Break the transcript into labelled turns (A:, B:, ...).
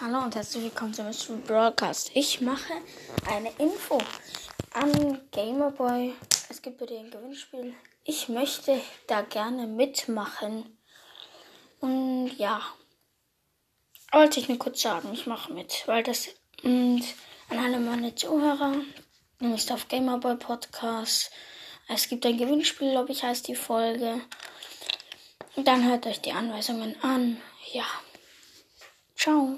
A: Hallo und herzlich willkommen zum Mystery Broadcast. Ich mache eine Info an Gamerboy. Es gibt wieder ein Gewinnspiel. Ich möchte da gerne mitmachen. Und ja, wollte ich nur kurz sagen, ich mache mit, weil das und an alle meine Zuhörer, nämlich auf Gamerboy Podcast. Es gibt ein Gewinnspiel, glaube ich, heißt die Folge. Und dann hört euch die Anweisungen an. Ja. Ciao.